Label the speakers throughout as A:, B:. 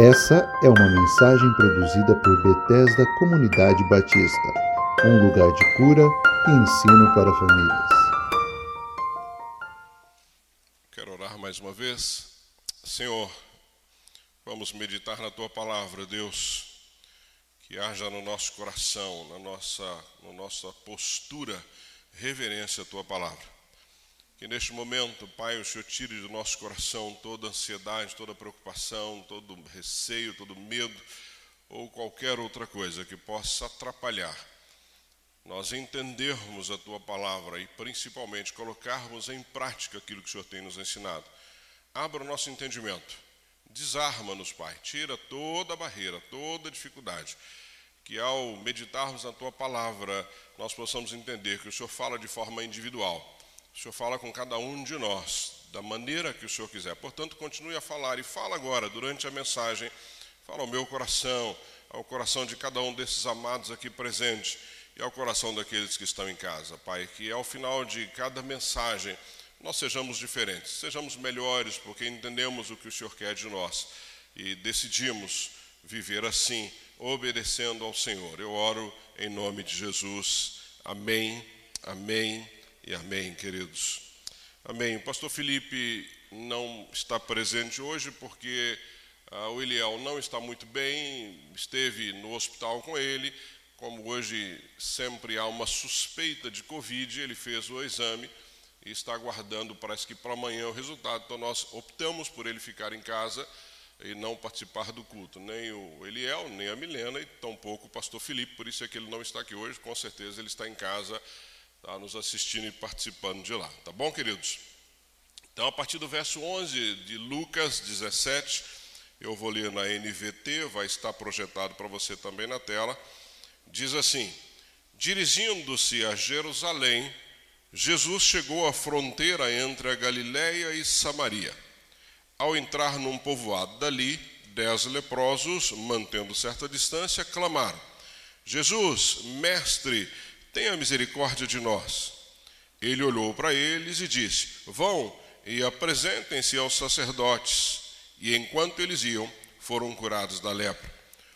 A: Essa é uma mensagem produzida por Bethesda Comunidade Batista, um lugar de cura e ensino para famílias.
B: Quero orar mais uma vez. Senhor, vamos meditar na tua palavra, Deus, que haja no nosso coração, na nossa, na nossa postura, reverência à tua palavra. Que neste momento, Pai, o Senhor tire do nosso coração toda ansiedade, toda preocupação, todo receio, todo medo ou qualquer outra coisa que possa atrapalhar nós entendermos a tua palavra e principalmente colocarmos em prática aquilo que o Senhor tem nos ensinado. Abra o nosso entendimento, desarma-nos, Pai, tira toda barreira, toda dificuldade. Que ao meditarmos na tua palavra, nós possamos entender que o Senhor fala de forma individual o Senhor fala com cada um de nós, da maneira que o Senhor quiser. Portanto, continue a falar e fala agora, durante a mensagem, fala ao meu coração, ao coração de cada um desses amados aqui presentes e ao coração daqueles que estão em casa, Pai. Que ao final de cada mensagem nós sejamos diferentes, sejamos melhores, porque entendemos o que o Senhor quer de nós e decidimos viver assim, obedecendo ao Senhor. Eu oro em nome de Jesus. Amém, amém e amém, queridos. Amém. O pastor Felipe não está presente hoje porque ah, o Eliel não está muito bem, esteve no hospital com ele. Como hoje sempre há uma suspeita de Covid, ele fez o exame e está aguardando, parece que para amanhã, o resultado. Então, nós optamos por ele ficar em casa e não participar do culto. Nem o Eliel, nem a Milena e tampouco o pastor Felipe, por isso é que ele não está aqui hoje. Com certeza ele está em casa está nos assistindo e participando de lá. Tá bom, queridos? Então, a partir do verso 11 de Lucas 17, eu vou ler na NVT, vai estar projetado para você também na tela. Diz assim: Dirigindo-se a Jerusalém, Jesus chegou à fronteira entre a Galiléia e Samaria. Ao entrar num povoado dali, dez leprosos, mantendo certa distância, clamaram: Jesus, mestre, tenha misericórdia de nós. Ele olhou para eles e disse: Vão e apresentem-se aos sacerdotes. E enquanto eles iam, foram curados da lepra.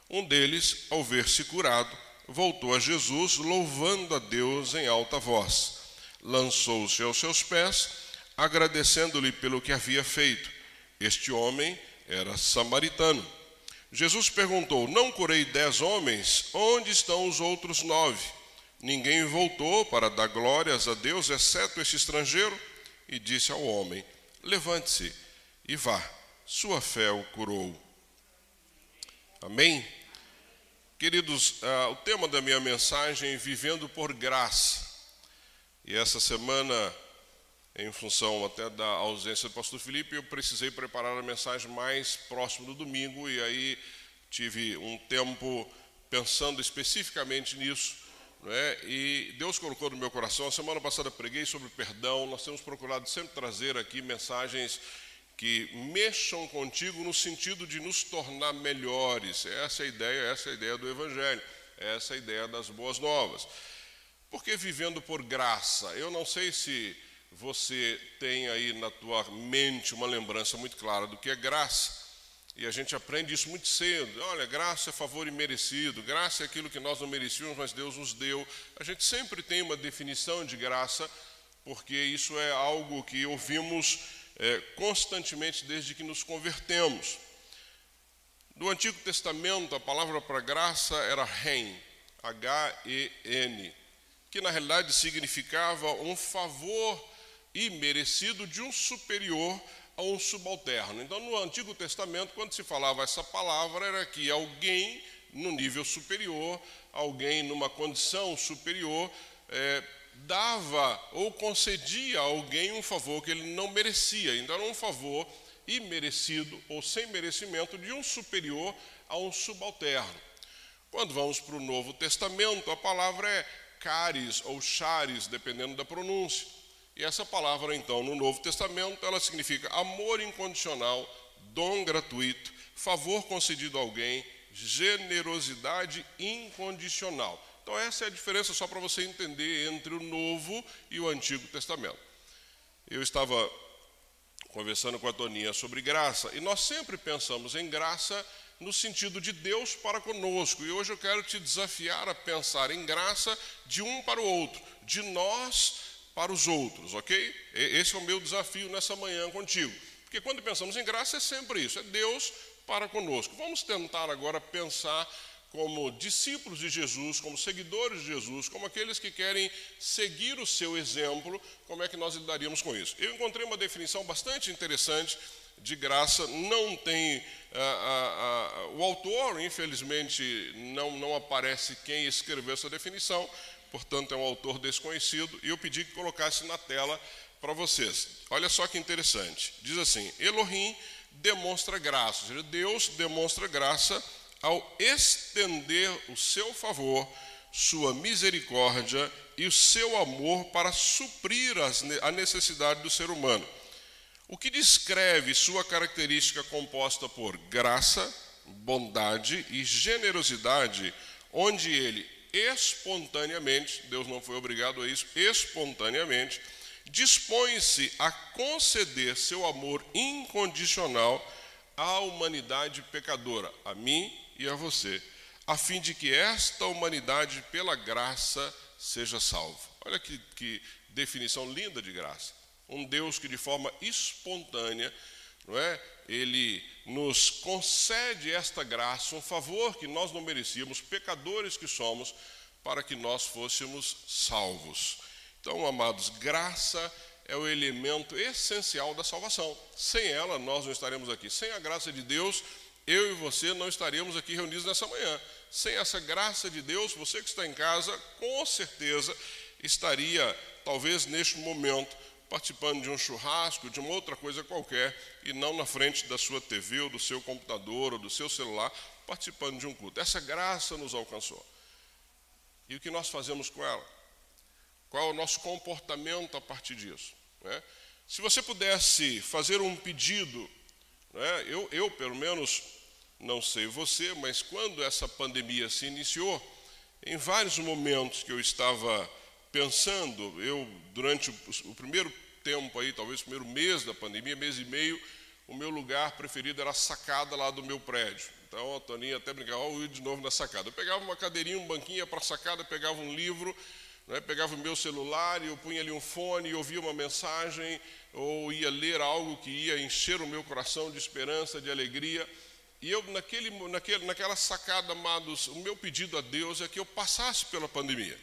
B: Um deles, ao ver-se curado, voltou a Jesus, louvando a Deus em alta voz. Lançou-se aos seus pés, agradecendo-lhe pelo que havia feito. Este homem era samaritano. Jesus perguntou: Não curei dez homens? Onde estão os outros nove? Ninguém voltou para dar glórias a Deus, exceto este estrangeiro, e disse ao homem: Levante-se e vá, sua fé o curou. Amém? Queridos, uh, o tema da minha mensagem é Vivendo por Graça. E essa semana, em função até da ausência do pastor Felipe, eu precisei preparar a mensagem mais próximo do domingo, e aí tive um tempo pensando especificamente nisso é? E Deus colocou no meu coração. A semana passada preguei sobre perdão. Nós temos procurado sempre trazer aqui mensagens que mexam contigo no sentido de nos tornar melhores. Essa é a ideia, essa é a ideia do Evangelho, essa é a ideia das boas novas. Porque vivendo por graça, eu não sei se você tem aí na tua mente uma lembrança muito clara do que é graça. E a gente aprende isso muito cedo. Olha, graça é favor imerecido, graça é aquilo que nós não merecíamos, mas Deus nos deu. A gente sempre tem uma definição de graça, porque isso é algo que ouvimos é, constantemente desde que nos convertemos. No Antigo Testamento, a palavra para graça era ren, H-E-N, que na realidade significava um favor imerecido de um superior a um subalterno. Então, no Antigo Testamento, quando se falava essa palavra, era que alguém no nível superior, alguém numa condição superior, é, dava ou concedia a alguém um favor que ele não merecia. Então, era um favor imerecido ou sem merecimento de um superior a um subalterno. Quando vamos para o Novo Testamento, a palavra é caris ou charis, dependendo da pronúncia. E essa palavra, então, no Novo Testamento, ela significa amor incondicional, dom gratuito, favor concedido a alguém, generosidade incondicional. Então, essa é a diferença, só para você entender, entre o Novo e o Antigo Testamento. Eu estava conversando com a Toninha sobre graça, e nós sempre pensamos em graça no sentido de Deus para conosco. E hoje eu quero te desafiar a pensar em graça de um para o outro, de nós para os outros, ok? Esse é o meu desafio nessa manhã contigo. Porque quando pensamos em graça é sempre isso, é Deus para conosco. Vamos tentar agora pensar como discípulos de Jesus, como seguidores de Jesus, como aqueles que querem seguir o seu exemplo, como é que nós lidaríamos com isso? Eu encontrei uma definição bastante interessante de graça, não tem. Ah, ah, ah, o autor, infelizmente, não, não aparece quem escreveu essa definição, portanto, é um autor desconhecido, e eu pedi que colocasse na tela para vocês. Olha só que interessante. Diz assim: Elohim demonstra graça, seja, Deus demonstra graça ao estender o seu favor, sua misericórdia e o seu amor para suprir a necessidade do ser humano. O que descreve sua característica composta por graça, bondade e generosidade, onde ele espontaneamente, Deus não foi obrigado a isso, espontaneamente, dispõe-se a conceder seu amor incondicional à humanidade pecadora, a mim e a você, a fim de que esta humanidade, pela graça, seja salva. Olha que, que definição linda de graça. Um Deus que, de forma espontânea, não é? Ele nos concede esta graça, um favor que nós não merecíamos, pecadores que somos, para que nós fôssemos salvos. Então, amados, graça é o elemento essencial da salvação. Sem ela, nós não estaremos aqui. Sem a graça de Deus, eu e você não estaríamos aqui reunidos nessa manhã. Sem essa graça de Deus, você que está em casa, com certeza estaria, talvez neste momento, participando de um churrasco, de uma outra coisa qualquer, e não na frente da sua TV, ou do seu computador, ou do seu celular, participando de um culto. Essa graça nos alcançou. E o que nós fazemos com ela? Qual é o nosso comportamento a partir disso? Né? Se você pudesse fazer um pedido, né? eu, eu, pelo menos, não sei você, mas quando essa pandemia se iniciou, em vários momentos que eu estava pensando, eu, durante o, o primeiro tempo aí, talvez o primeiro mês da pandemia, mês e meio, o meu lugar preferido era a sacada lá do meu prédio. Então a Toninha até brincava, ó, eu ia de novo na sacada. Eu pegava uma cadeirinha, um banquinho para a sacada, pegava um livro, né, pegava o meu celular e eu punha ali um fone e ouvia uma mensagem, ou ia ler algo que ia encher o meu coração de esperança, de alegria. E eu, naquele, naquele, naquela sacada, amados, o meu pedido a Deus é que eu passasse pela pandemia.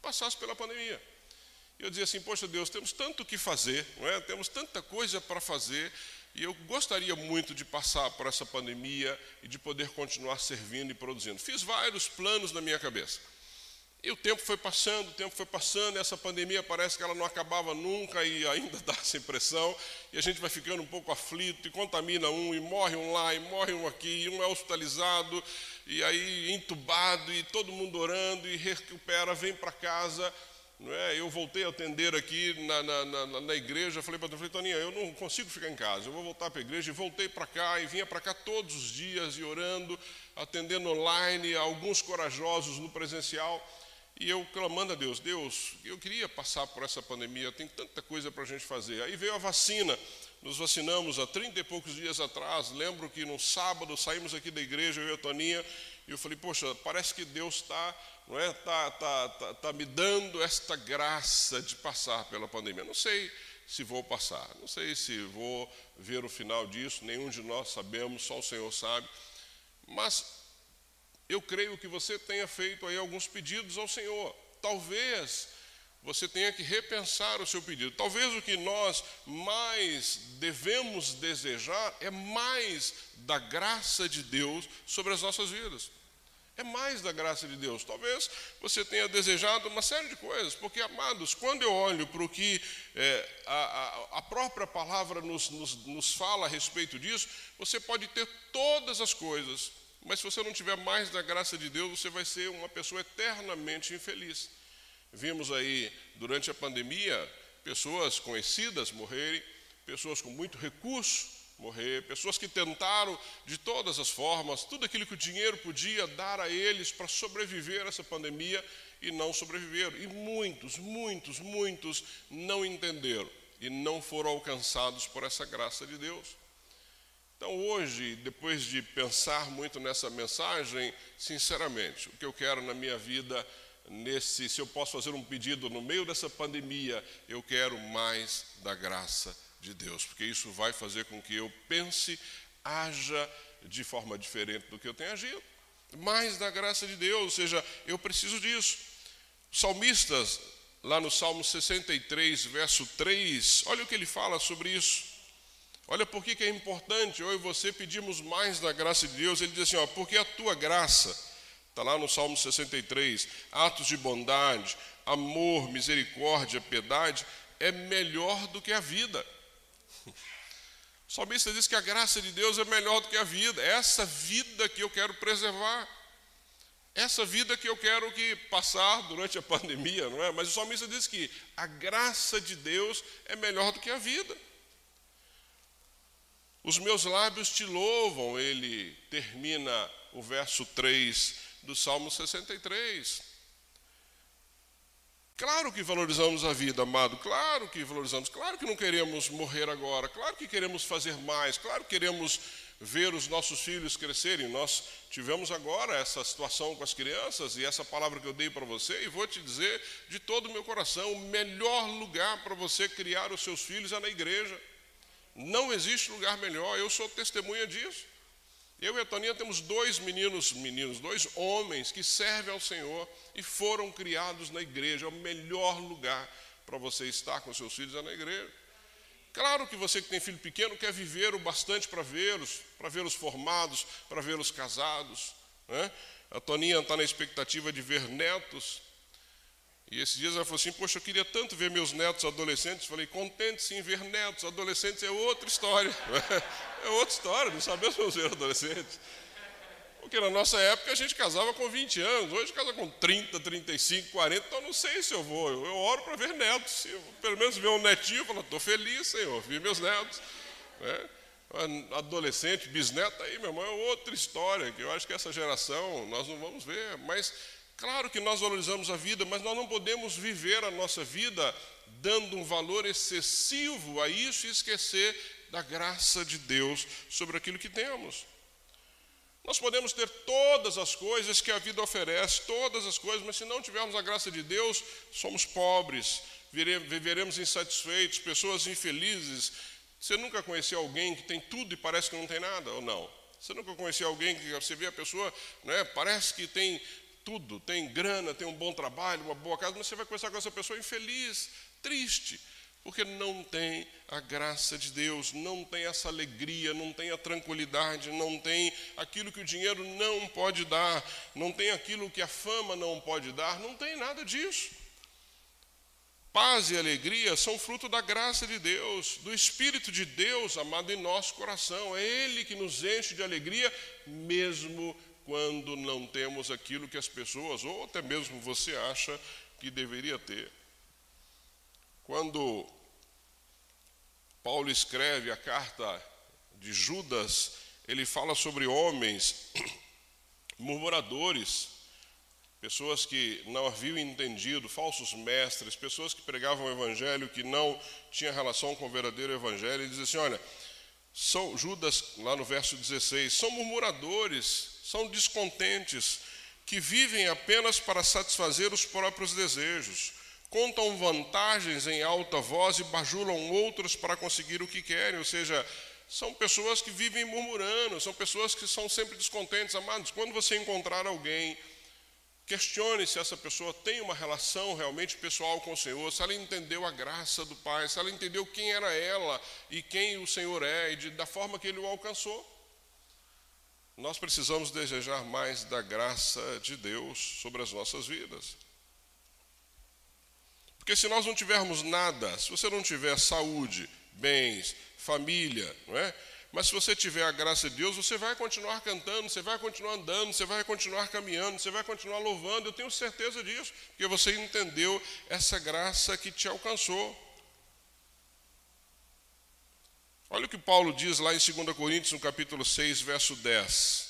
B: Passasse pela pandemia. Eu dizia assim: Poxa Deus, temos tanto o que fazer, não é? temos tanta coisa para fazer, e eu gostaria muito de passar por essa pandemia e de poder continuar servindo e produzindo. Fiz vários planos na minha cabeça. E o tempo foi passando, o tempo foi passando, e essa pandemia parece que ela não acabava nunca e ainda dá essa impressão, e a gente vai ficando um pouco aflito, e contamina um, e morre um lá, e morre um aqui, e um é hospitalizado, e aí entubado, e todo mundo orando, e recupera, vem para casa. Não é? Eu voltei a atender aqui na, na, na, na igreja, falei para a Toninha, eu não consigo ficar em casa, eu vou voltar para a igreja, e voltei para cá, e vinha para cá todos os dias, e orando, atendendo online, alguns corajosos no presencial, e eu clamando a Deus, Deus, eu queria passar por essa pandemia, tem tanta coisa para a gente fazer. Aí veio a vacina, nos vacinamos há 30 e poucos dias atrás. Lembro que no sábado saímos aqui da igreja, eu e a Toninha, e eu falei, poxa, parece que Deus está não é, tá, tá, tá, tá me dando esta graça de passar pela pandemia. Não sei se vou passar, não sei se vou ver o final disso, nenhum de nós sabemos, só o Senhor sabe. Mas eu creio que você tenha feito aí alguns pedidos ao Senhor. Talvez você tenha que repensar o seu pedido. Talvez o que nós mais devemos desejar é mais da graça de Deus sobre as nossas vidas. É mais da graça de Deus. Talvez você tenha desejado uma série de coisas, porque, amados, quando eu olho para o que é, a, a, própria palavra nos, nos, nos fala a respeito disso, você pode ter todas as coisas, mas se você não tiver mais da graça de Deus, você vai ser uma pessoa eternamente infeliz. Vimos aí, durante a pandemia, pessoas conhecidas morrerem, pessoas com muito recurso morrer, pessoas que tentaram de todas as formas, tudo aquilo que o dinheiro podia dar a eles para sobreviver a essa pandemia e não sobreviveram. E muitos, muitos, muitos não entenderam e não foram alcançados por essa graça de Deus. Então, hoje, depois de pensar muito nessa mensagem, sinceramente, o que eu quero na minha vida, nesse, se eu posso fazer um pedido no meio dessa pandemia, eu quero mais da graça de Deus, porque isso vai fazer com que eu pense, haja de forma diferente do que eu tenho agido. Mais da graça de Deus, ou seja, eu preciso disso. Salmistas, lá no Salmo 63, verso 3, olha o que ele fala sobre isso. Olha por que, é importante, eu e você pedimos mais da graça de Deus. Ele diz assim: ó, porque a tua graça, está lá no Salmo 63, atos de bondade, amor, misericórdia, piedade, é melhor do que a vida. O salmista diz que a graça de Deus é melhor do que a vida, é essa vida que eu quero preservar, essa vida que eu quero que passar durante a pandemia, não é? Mas o salmista diz que a graça de Deus é melhor do que a vida. Os meus lábios te louvam, ele termina o verso 3 do Salmo 63. Claro que valorizamos a vida, amado, claro que valorizamos, claro que não queremos morrer agora, claro que queremos fazer mais, claro que queremos ver os nossos filhos crescerem. Nós tivemos agora essa situação com as crianças e essa palavra que eu dei para você, e vou te dizer de todo o meu coração: o melhor lugar para você criar os seus filhos é na igreja. Não existe lugar melhor, eu sou testemunha disso. Eu e a Toninha temos dois meninos, meninos, dois homens que servem ao Senhor e foram criados na igreja. É o melhor lugar para você estar com seus filhos é na igreja. Claro que você que tem filho pequeno quer viver o bastante para vê-los, para vê-los formados, para vê-los casados. Né? A Toninha está na expectativa de ver netos. E esses dias ela falou assim: Poxa, eu queria tanto ver meus netos adolescentes. Falei: Contente-se em ver netos. Adolescentes é outra história. É outra história, não sabemos ver adolescentes. Porque na nossa época a gente casava com 20 anos, hoje casa com 30, 35, 40, então não sei se eu vou. Eu, eu oro para ver netos. Eu, pelo menos ver um netinho, eu falo: Estou feliz, Senhor, vi meus netos. Né? Adolescente, bisneto, aí, meu irmão, é outra história, que eu acho que essa geração nós não vamos ver. Mas Claro que nós valorizamos a vida, mas nós não podemos viver a nossa vida dando um valor excessivo a isso e esquecer da graça de Deus sobre aquilo que temos. Nós podemos ter todas as coisas que a vida oferece, todas as coisas, mas se não tivermos a graça de Deus, somos pobres, viveremos insatisfeitos, pessoas infelizes. Você nunca conheceu alguém que tem tudo e parece que não tem nada, ou não? Você nunca conheceu alguém que você vê a pessoa, né, parece que tem tudo, tem grana, tem um bom trabalho, uma boa casa, mas você vai conversar com essa pessoa infeliz, triste, porque não tem a graça de Deus, não tem essa alegria, não tem a tranquilidade, não tem aquilo que o dinheiro não pode dar, não tem aquilo que a fama não pode dar, não tem nada disso. Paz e alegria são fruto da graça de Deus, do Espírito de Deus amado em nosso coração. É Ele que nos enche de alegria, mesmo quando não temos aquilo que as pessoas, ou até mesmo você acha que deveria ter. Quando Paulo escreve a carta de Judas, ele fala sobre homens murmuradores, pessoas que não haviam entendido, falsos mestres, pessoas que pregavam o evangelho que não tinha relação com o verdadeiro evangelho, e diz assim: olha, são Judas, lá no verso 16, são murmuradores, são descontentes, que vivem apenas para satisfazer os próprios desejos, contam vantagens em alta voz e bajulam outros para conseguir o que querem, ou seja, são pessoas que vivem murmurando, são pessoas que são sempre descontentes. Amados, quando você encontrar alguém, questione se essa pessoa tem uma relação realmente pessoal com o Senhor, se ela entendeu a graça do Pai, se ela entendeu quem era ela e quem o Senhor é e de, da forma que ele o alcançou. Nós precisamos desejar mais da graça de Deus sobre as nossas vidas. Porque se nós não tivermos nada, se você não tiver saúde, bens, família, não é? Mas se você tiver a graça de Deus, você vai continuar cantando, você vai continuar andando, você vai continuar caminhando, você vai continuar louvando. Eu tenho certeza disso, porque você entendeu essa graça que te alcançou. Olha o que Paulo diz lá em 2 Coríntios, no capítulo 6, verso 10.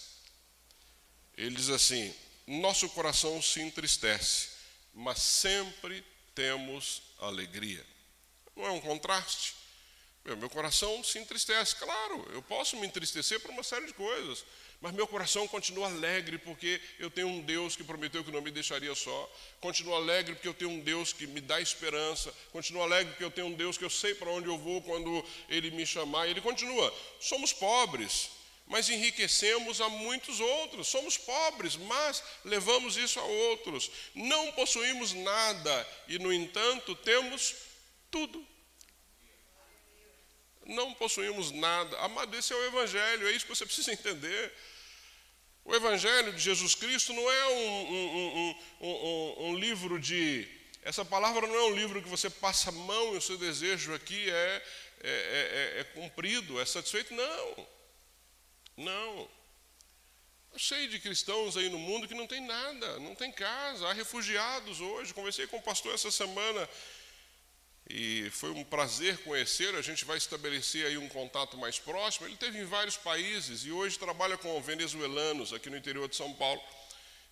B: Ele diz assim: Nosso coração se entristece, mas sempre temos alegria. Não é um contraste? Meu coração se entristece. Claro, eu posso me entristecer por uma série de coisas, mas meu coração continua alegre porque eu tenho um Deus que prometeu que não me deixaria só. Continua alegre porque eu tenho um Deus que me dá esperança. Continua alegre porque eu tenho um Deus que eu sei para onde eu vou quando Ele me chamar. Ele continua. Somos pobres, mas enriquecemos a muitos outros. Somos pobres, mas levamos isso a outros. Não possuímos nada e, no entanto, temos tudo não possuímos nada. Amado, esse é o Evangelho, é isso que você precisa entender. O Evangelho de Jesus Cristo não é um, um, um, um, livro de. Essa palavra não é um livro que você passa a mão e o seu desejo aqui é, é, é, é cumprido, é satisfeito. Não. Não. Eu sei de cristãos aí no mundo que não tem nada, não tem casa, há refugiados hoje. Conversei com o pastor essa semana e foi um prazer conhecer. A gente vai estabelecer aí um contato mais próximo. Ele teve em vários países e hoje trabalha com venezuelanos aqui no interior de São Paulo.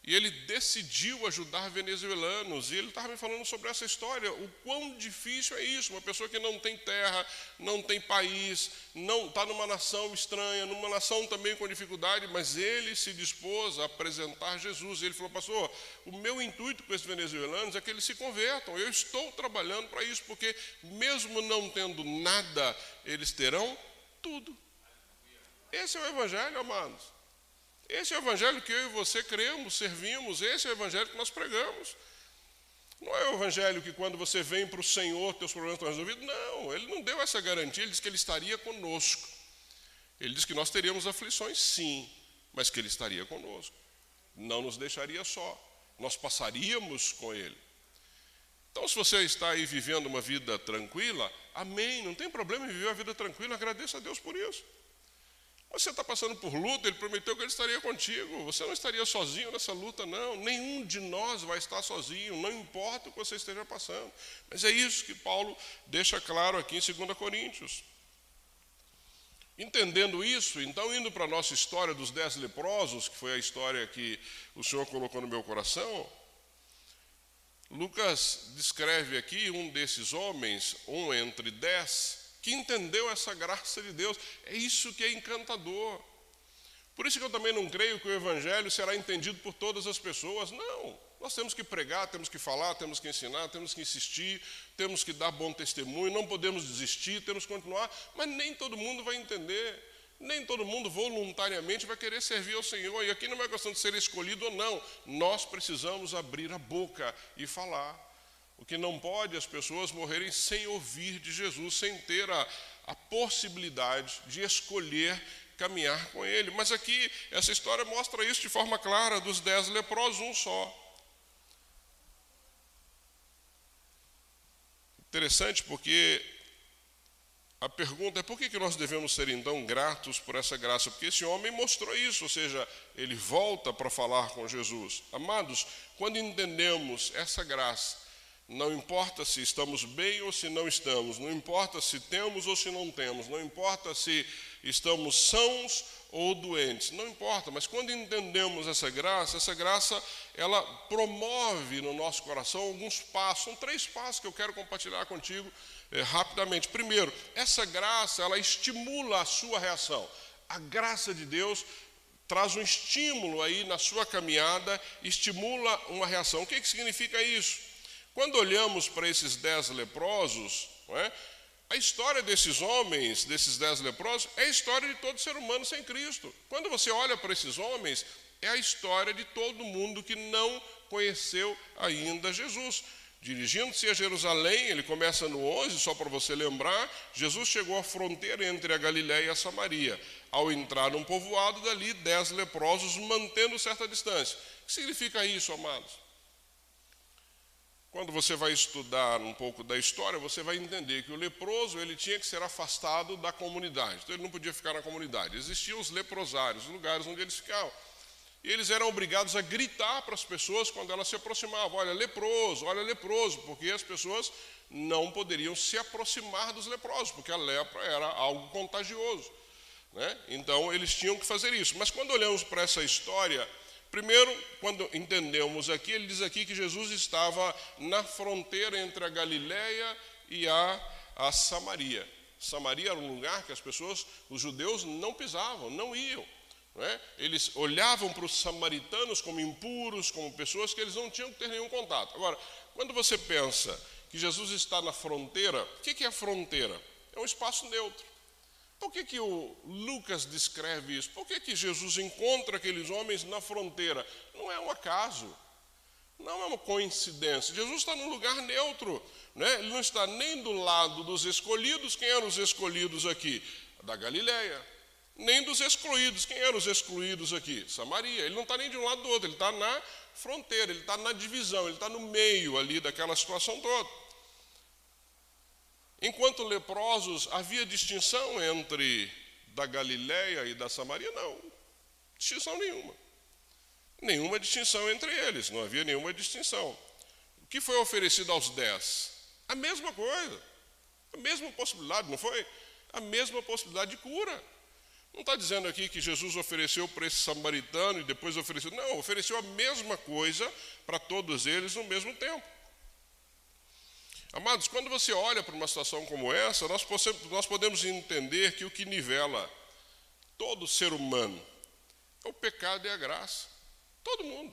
B: E ele decidiu ajudar venezuelanos. E ele estava me falando sobre essa história, o quão difícil é isso. Uma pessoa que não tem terra, não tem país, não está numa nação estranha, numa nação também com dificuldade, mas ele se dispôs a apresentar Jesus. E ele falou, pastor, o meu intuito com esses venezuelanos é que eles se convertam. Eu estou trabalhando para isso, porque mesmo não tendo nada, eles terão tudo. Esse é o Evangelho, amados. Esse é o evangelho que eu e você cremos, servimos, esse é o evangelho que nós pregamos. Não é o evangelho que quando você vem para o Senhor, teus problemas estão resolvidos. Não, ele não deu essa garantia, ele disse que ele estaria conosco. Ele disse que nós teríamos aflições, sim, mas que ele estaria conosco. Não nos deixaria só. Nós passaríamos com ele. Então, se você está aí vivendo uma vida tranquila, amém, não tem problema em viver uma vida tranquila, agradeça a Deus por isso. Você está passando por luta, ele prometeu que ele estaria contigo. Você não estaria sozinho nessa luta, não. Nenhum de nós vai estar sozinho, não importa o que você esteja passando. Mas é isso que Paulo deixa claro aqui em 2 Coríntios. Entendendo isso, então, indo para a nossa história dos dez leprosos, que foi a história que o Senhor colocou no meu coração, Lucas descreve aqui um desses homens, um entre dez, que entendeu essa graça de Deus. É isso que é encantador. Por isso que eu também não creio que o Evangelho será entendido por todas as pessoas. Não. Nós temos que pregar, temos que falar, temos que ensinar, temos que insistir, temos que dar bom testemunho, não podemos desistir, temos que continuar, mas nem todo mundo vai entender. Nem todo mundo voluntariamente vai querer servir ao Senhor. E aqui não é questão de ser escolhido ou não. Nós precisamos abrir a boca e falar. O que não pode as pessoas morrerem sem ouvir de Jesus, sem ter a, a possibilidade de escolher caminhar com Ele. Mas aqui, essa história mostra isso de forma clara: dos dez leprosos, um só. Interessante porque a pergunta é por que nós devemos ser então gratos por essa graça? Porque esse homem mostrou isso, ou seja, ele volta para falar com Jesus. Amados, quando entendemos essa graça, não importa se estamos bem ou se não estamos, não importa se temos ou se não temos, não importa se estamos sãos ou doentes, não importa, mas quando entendemos essa graça, essa graça ela promove no nosso coração alguns passos, são três passos que eu quero compartilhar contigo eh, rapidamente. Primeiro, essa graça ela estimula a sua reação. A graça de Deus traz um estímulo aí na sua caminhada, estimula uma reação. O que, que significa isso? Quando olhamos para esses dez leprosos, é? a história desses homens, desses dez leprosos, é a história de todo ser humano sem Cristo. Quando você olha para esses homens, é a história de todo mundo que não conheceu ainda Jesus. Dirigindo-se a Jerusalém, ele começa no 11, só para você lembrar, Jesus chegou à fronteira entre a Galiléia e a Samaria. Ao entrar num povoado, dali dez leprosos, mantendo certa distância. O que significa isso, amados? Quando você vai estudar um pouco da história, você vai entender que o leproso ele tinha que ser afastado da comunidade. Então ele não podia ficar na comunidade. Existiam os leprosários, lugares onde eles ficavam. E eles eram obrigados a gritar para as pessoas quando elas se aproximavam: olha, leproso, olha, leproso, porque as pessoas não poderiam se aproximar dos leprosos, porque a lepra era algo contagioso. Né? Então eles tinham que fazer isso. Mas quando olhamos para essa história Primeiro, quando entendemos aqui, ele diz aqui que Jesus estava na fronteira entre a Galiléia e a, a Samaria. Samaria era um lugar que as pessoas, os judeus, não pisavam, não iam. Não é? Eles olhavam para os samaritanos como impuros, como pessoas que eles não tinham que ter nenhum contato. Agora, quando você pensa que Jesus está na fronteira, o que é fronteira? É um espaço neutro. Por que, que o Lucas descreve isso? Por que, que Jesus encontra aqueles homens na fronteira? Não é um acaso, não é uma coincidência. Jesus está num lugar neutro, né? ele não está nem do lado dos escolhidos. Quem eram os escolhidos aqui? Da Galileia. Nem dos excluídos. Quem eram os excluídos aqui? Samaria. Ele não está nem de um lado do outro, ele está na fronteira, ele está na divisão, ele está no meio ali daquela situação toda. Enquanto leprosos, havia distinção entre da Galiléia e da Samaria? Não, distinção nenhuma. Nenhuma distinção entre eles, não havia nenhuma distinção. O que foi oferecido aos dez? A mesma coisa, a mesma possibilidade, não foi? A mesma possibilidade de cura. Não está dizendo aqui que Jesus ofereceu para esse samaritano e depois ofereceu. Não, ofereceu a mesma coisa para todos eles no mesmo tempo. Amados, quando você olha para uma situação como essa, nós, podemos entender que o que nivela todo ser humano é o pecado e a graça. Todo mundo.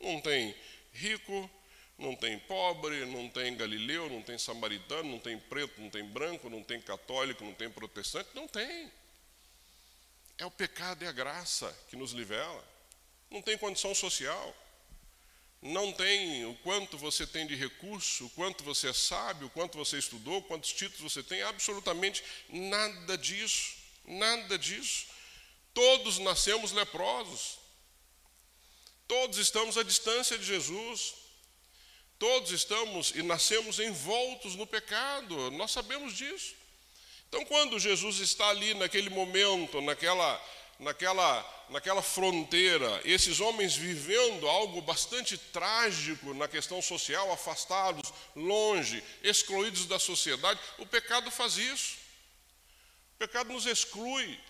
B: Não tem rico, não tem pobre, não tem galileu, não tem samaritano, não tem preto, não tem branco, não tem católico, não tem protestante, não tem. É o pecado e a graça que nos nivela. Não tem condição social não tem o quanto você tem de recurso, o quanto você é sábio, o quanto você estudou, quantos títulos você tem, absolutamente nada disso, nada disso. Todos nascemos leprosos, todos estamos à distância de Jesus, todos estamos e nascemos envoltos no pecado, nós sabemos disso. Então, quando Jesus está ali naquele momento, naquela naquela, naquela fronteira, esses homens vivendo algo bastante trágico na questão social, afastados, longe, excluídos da sociedade, o pecado faz isso. O pecado nos exclui.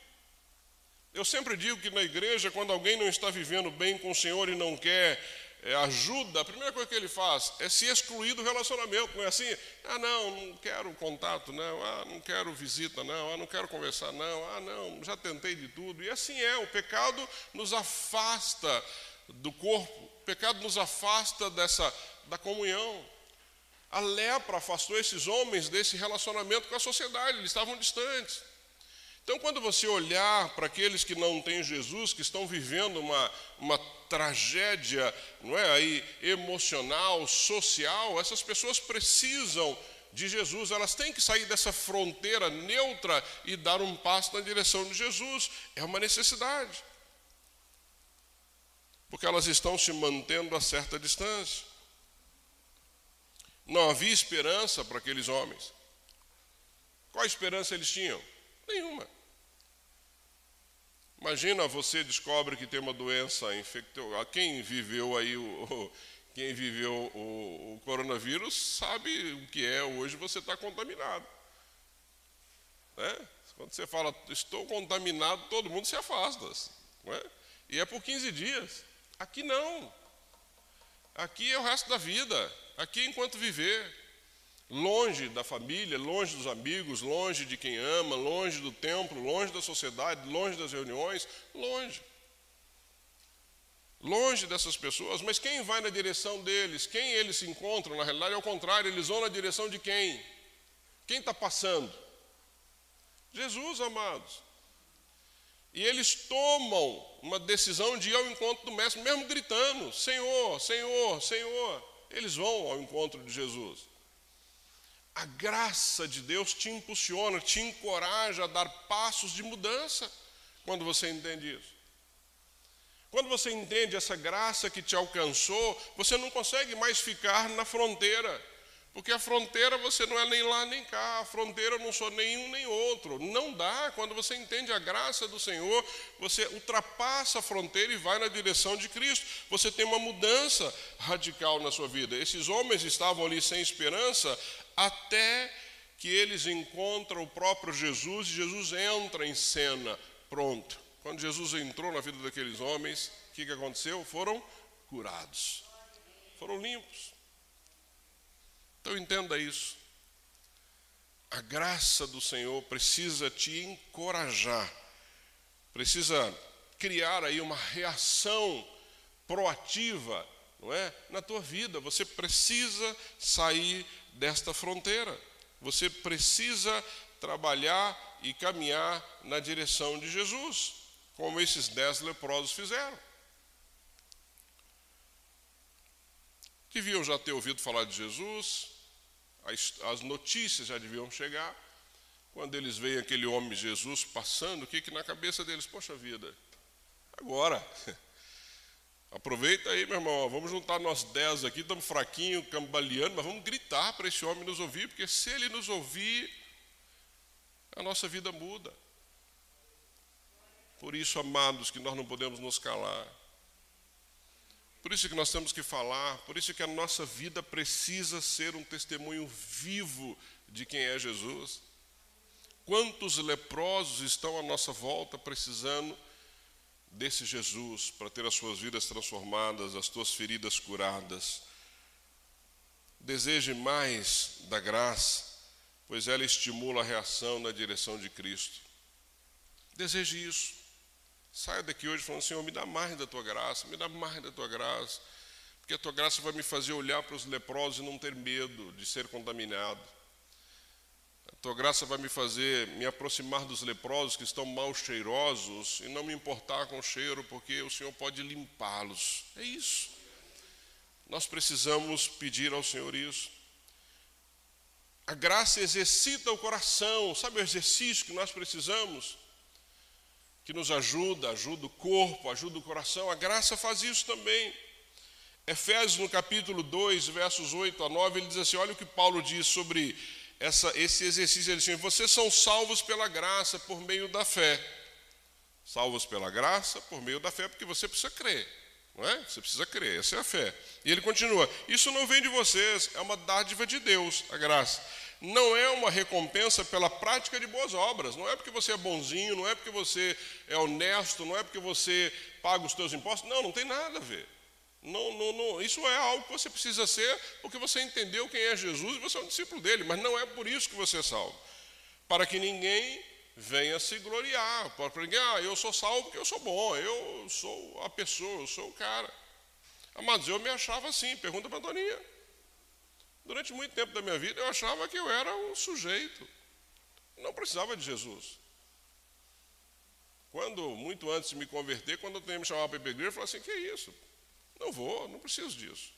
B: Eu sempre digo que na igreja, quando alguém não está vivendo bem com o Senhor e não quer é, ajuda, a primeira coisa que ele faz é se excluir do relacionamento. Não é assim? Ah, não, não quero contato, não. Ah, não quero visita, não. Ah, não quero conversar, não. Ah, não, já tentei de tudo. E assim é, o pecado nos afasta do corpo, o pecado nos afasta dessa da comunhão. A lepra afastou esses homens desse relacionamento com a sociedade, eles estavam distantes. Então, quando você olhar para aqueles que não têm Jesus, que estão vivendo uma, uma tragédia não é, aí, emocional, social, essas pessoas precisam de Jesus, elas têm que sair dessa fronteira neutra e dar um passo na direção de Jesus. É uma necessidade. Porque elas estão se mantendo a certa distância. Não havia esperança para aqueles homens. Qual esperança eles tinham? Nenhuma. Imagina você descobre que tem uma doença infectiosa. Quem viveu aí o, quem viveu o, o, coronavírus sabe o que é hoje você está contaminado. Né? Quando você fala estou contaminado, todo mundo se afasta. É? E é por 15 dias. Aqui não. Aqui é o resto da vida. Aqui é enquanto viver longe da família, longe dos amigos, longe de quem ama, longe do templo, longe da sociedade, longe das reuniões, longe. Longe dessas pessoas, mas quem vai na direção deles? Quem eles se encontram? Na realidade, é o contrário, eles vão na direção de quem? Quem está passando? Jesus, amados. E eles tomam uma decisão de ir ao encontro do Mestre, mesmo gritando: Senhor, Senhor, Senhor. Eles vão ao encontro de Jesus. A graça de Deus te impulsiona, te encoraja a dar passos de mudança quando você entende isso. Quando você entende essa graça que te alcançou, você não consegue mais ficar na fronteira. Porque a fronteira você não é nem lá nem cá, a fronteira eu não sou nenhum nem outro. Não dá. Quando você entende a graça do Senhor, você ultrapassa a fronteira e vai na direção de Cristo. Você tem uma mudança radical na sua vida. Esses homens estavam ali sem esperança até que eles encontram o próprio Jesus e Jesus entra em cena. Pronto. Quando Jesus entrou na vida daqueles homens, o que, que aconteceu? Foram curados, foram limpos. Então entenda isso. a graça do Senhor precisa te encorajar, precisa criar aí uma reação proativa, não é? Na tua vida, você precisa sair desta fronteira. Você precisa trabalhar e caminhar na direção de Jesus, como esses dez leprosos fizeram. Deviam já ter ouvido falar de Jesus, as, notícias já deviam chegar. Quando eles veem aquele homem Jesus passando, o que, que na cabeça deles? Poxa vida, agora. Aproveita aí, meu irmão, vamos juntar nós dez aqui, estamos fraquinhos, cambaleando, mas vamos gritar para esse homem nos ouvir, porque se ele nos ouvir, a nossa vida muda. Por isso, amados, que nós não podemos nos calar. Por isso que nós temos que falar, por isso que a nossa vida precisa ser um testemunho vivo de quem é Jesus. Quantos leprosos estão à nossa volta precisando desse Jesus para ter as suas vidas transformadas, as tuas feridas curadas? Deseje mais da graça, pois ela estimula a reação na direção de Cristo. Deseje isso. Saia daqui hoje falando, Senhor, me dá mais da tua graça, me dá mais da tua graça, porque a tua graça vai me fazer olhar para os leprosos e não ter medo de ser contaminado. Tua graça vai me fazer me aproximar dos leprosos que estão mal cheirosos e não me importar com o cheiro, porque o Senhor pode limpá-los. É isso. Nós precisamos pedir ao Senhor isso. A graça exercita o coração, sabe o exercício que nós precisamos? que nos ajuda, ajuda o corpo, ajuda o coração. A graça faz isso também. Efésios, no capítulo 2, versos 8 a 9, ele diz assim: olha o que Paulo diz sobre essa, esse exercício. Ele diz vocês são salvos pela graça por meio da fé. Salvos pela graça por meio da fé, porque você precisa crer. Não é? Você precisa crer, essa é a fé. E ele continua: Isso não vem de vocês, é uma dádiva de Deus, a graça não é uma recompensa pela prática de boas obras. Não é porque você é bonzinho, não é porque você é honesto, não é porque você paga os seus impostos. Não, não tem nada a ver. Não, não, não, isso é algo que você precisa ser porque você entendeu quem é Jesus e você é um discípulo dele, mas não é por isso que você é salvo. Para que ninguém venha se gloriar, para ninguém, ah, eu sou salvo porque eu sou bom, eu sou a pessoa, eu sou o cara. Mas eu me achava assim, pergunta para a Doninha. Durante muito tempo da minha vida, eu achava que eu era um sujeito. Não precisava de Jesus. Quando, muito antes de me converter, quando eu me chamar para a igreja, eu falei assim: que isso? Não vou, não preciso disso.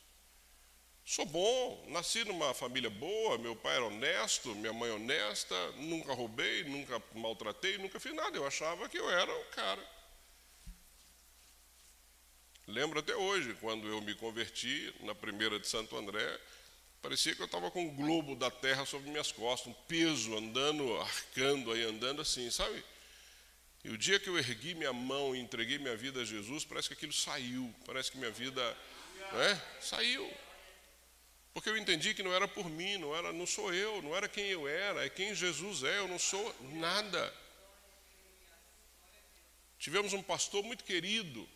B: Sou bom, nasci numa família boa, meu pai era honesto, minha mãe honesta, nunca roubei, nunca maltratei, nunca fiz nada. Eu achava que eu era o cara. Lembro até hoje, quando eu me converti na primeira de Santo André, Parecia que eu estava com o globo da terra sobre minhas costas, um peso andando, arcando aí, andando assim, sabe? E o dia que eu ergui minha mão e entreguei minha vida a Jesus, parece que aquilo saiu, parece que minha vida né, saiu. Porque eu entendi que não era por mim, não era, não sou eu, não era quem eu era, é quem Jesus é, eu não sou nada. Tivemos um pastor muito querido,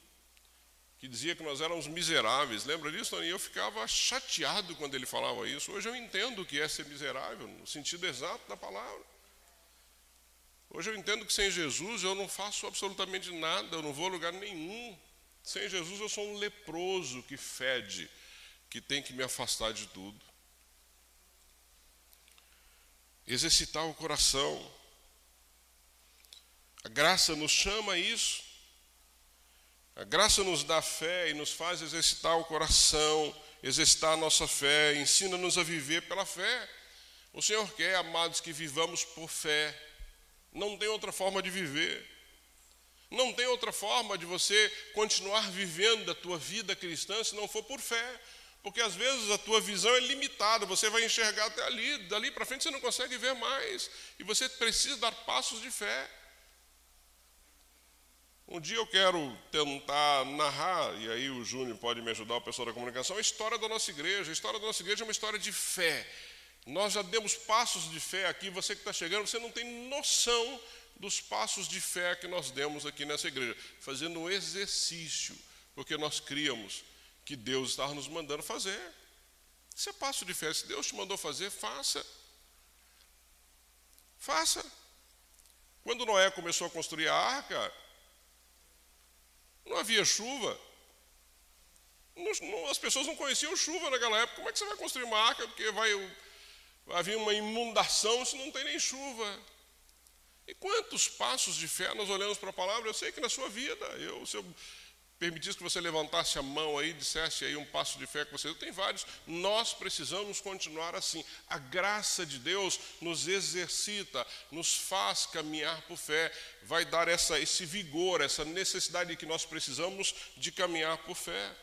B: que dizia que nós éramos miseráveis. Lembra disso, E eu ficava chateado quando ele falava isso. Hoje eu entendo o que é ser miserável, no sentido exato da palavra. Hoje eu entendo que sem Jesus eu não faço absolutamente nada, eu não vou a lugar nenhum. Sem Jesus eu sou um leproso que fede, que tem que me afastar de tudo. Exercitar o coração. A graça nos chama a isso. A graça nos dá fé e nos faz exercitar o coração, exercitar a nossa fé, ensina-nos a viver pela fé. O Senhor quer, amados, que vivamos por fé. Não tem outra forma de viver. Não tem outra forma de você continuar vivendo a tua vida cristã se não for por fé. Porque às vezes a tua visão é limitada, você vai enxergar até ali, dali para frente você não consegue ver mais. E você precisa dar passos de fé. Um dia eu quero tentar narrar, e aí o Júnior pode me ajudar, o pessoal da comunicação, a história da nossa igreja. A história da nossa igreja é uma história de fé. Nós já demos passos de fé aqui, você que está chegando, você não tem noção dos passos de fé que nós demos aqui nessa igreja, fazendo exercício, porque nós criamos que Deus estava nos mandando fazer. Isso é passo de fé. Se Deus te mandou fazer, faça. Faça. Quando Noé começou a construir a arca, não havia chuva. as pessoas não conheciam chuva naquela época. Como é que você vai construir uma arca? Porque vai, haver uma inundação se não tem nem chuva. E quantos passos de fé nós olhamos para a palavra? Eu sei que na sua vida, eu, se eu permitisse que você levantasse a mão aí, dissesse aí um passo de fé que você tem vários, nós precisamos continuar assim. A graça de Deus nos exercita, nos faz caminhar por fé, vai dar essa, esse vigor, essa necessidade que nós precisamos de caminhar por fé.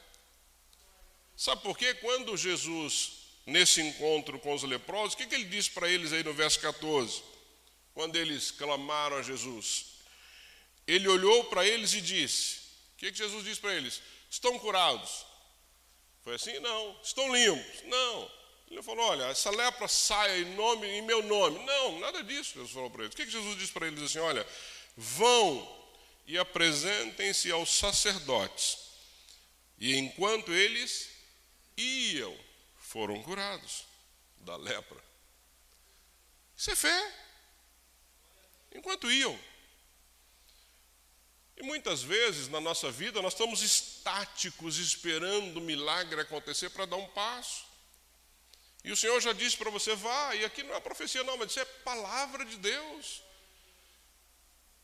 B: Sabe por quê? Quando Jesus, nesse encontro com os leprosos, o que, que ele disse para eles aí no verso 14? Quando eles clamaram a Jesus, ele olhou para eles e disse: que, que Jesus disse para eles? Estão curados. Foi assim? Não. Estão limpos? Não. Ele falou: olha, essa lepra saia em, nome, em meu nome. Não, nada disso, Jesus falou para eles. O que, que Jesus disse para eles assim? Olha, vão e apresentem-se aos sacerdotes. E enquanto eles iam, foram curados da lepra. Isso é fé. Enquanto iam. E muitas vezes na nossa vida nós estamos estáticos esperando o milagre acontecer para dar um passo. E o Senhor já disse para você, vá, e aqui não é profecia não, mas isso é palavra de Deus.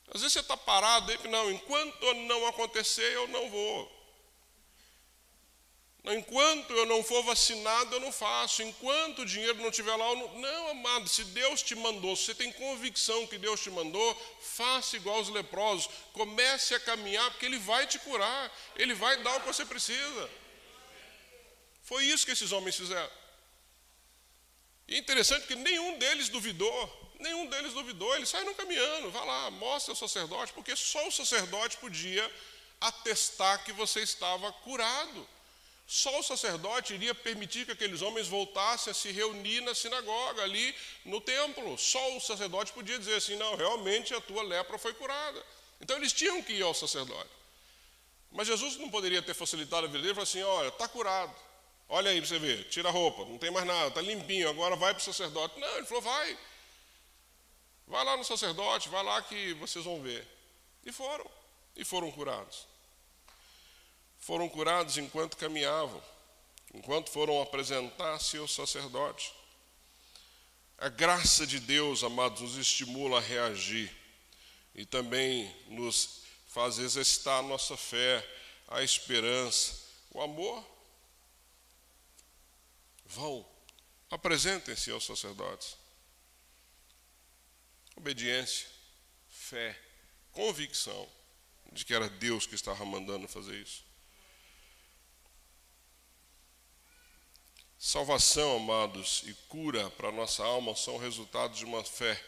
B: Às vezes você está parado aí, não, enquanto não acontecer eu não vou. Enquanto eu não for vacinado, eu não faço. Enquanto o dinheiro não estiver lá, eu não. Não, amado, se Deus te mandou, se você tem convicção que Deus te mandou, faça igual os leprosos. Comece a caminhar, porque Ele vai te curar. Ele vai dar o que você precisa. Foi isso que esses homens fizeram. E interessante que nenhum deles duvidou. Nenhum deles duvidou. Eles saíram caminhando. Vá lá, mostre ao sacerdote, porque só o sacerdote podia atestar que você estava curado. Só o sacerdote iria permitir que aqueles homens voltassem a se reunir na sinagoga, ali no templo. Só o sacerdote podia dizer assim: não, realmente a tua lepra foi curada. Então eles tinham que ir ao sacerdote. Mas Jesus não poderia ter facilitado a vida dele e falar assim: olha, está curado. Olha aí para você ver, tira a roupa, não tem mais nada, está limpinho, agora vai para o sacerdote. Não, ele falou: vai. Vai lá no sacerdote, vai lá que vocês vão ver. E foram, e foram curados foram curados enquanto caminhavam, enquanto foram apresentar-se ao sacerdote. A graça de Deus, amados, nos estimula a reagir e também nos faz exercitar a nossa fé, a esperança, o amor. Vão, apresentem-se aos sacerdotes. Obediência, fé, convicção de que era Deus que estava mandando fazer isso. Salvação, amados, e cura para a nossa alma são resultados de uma fé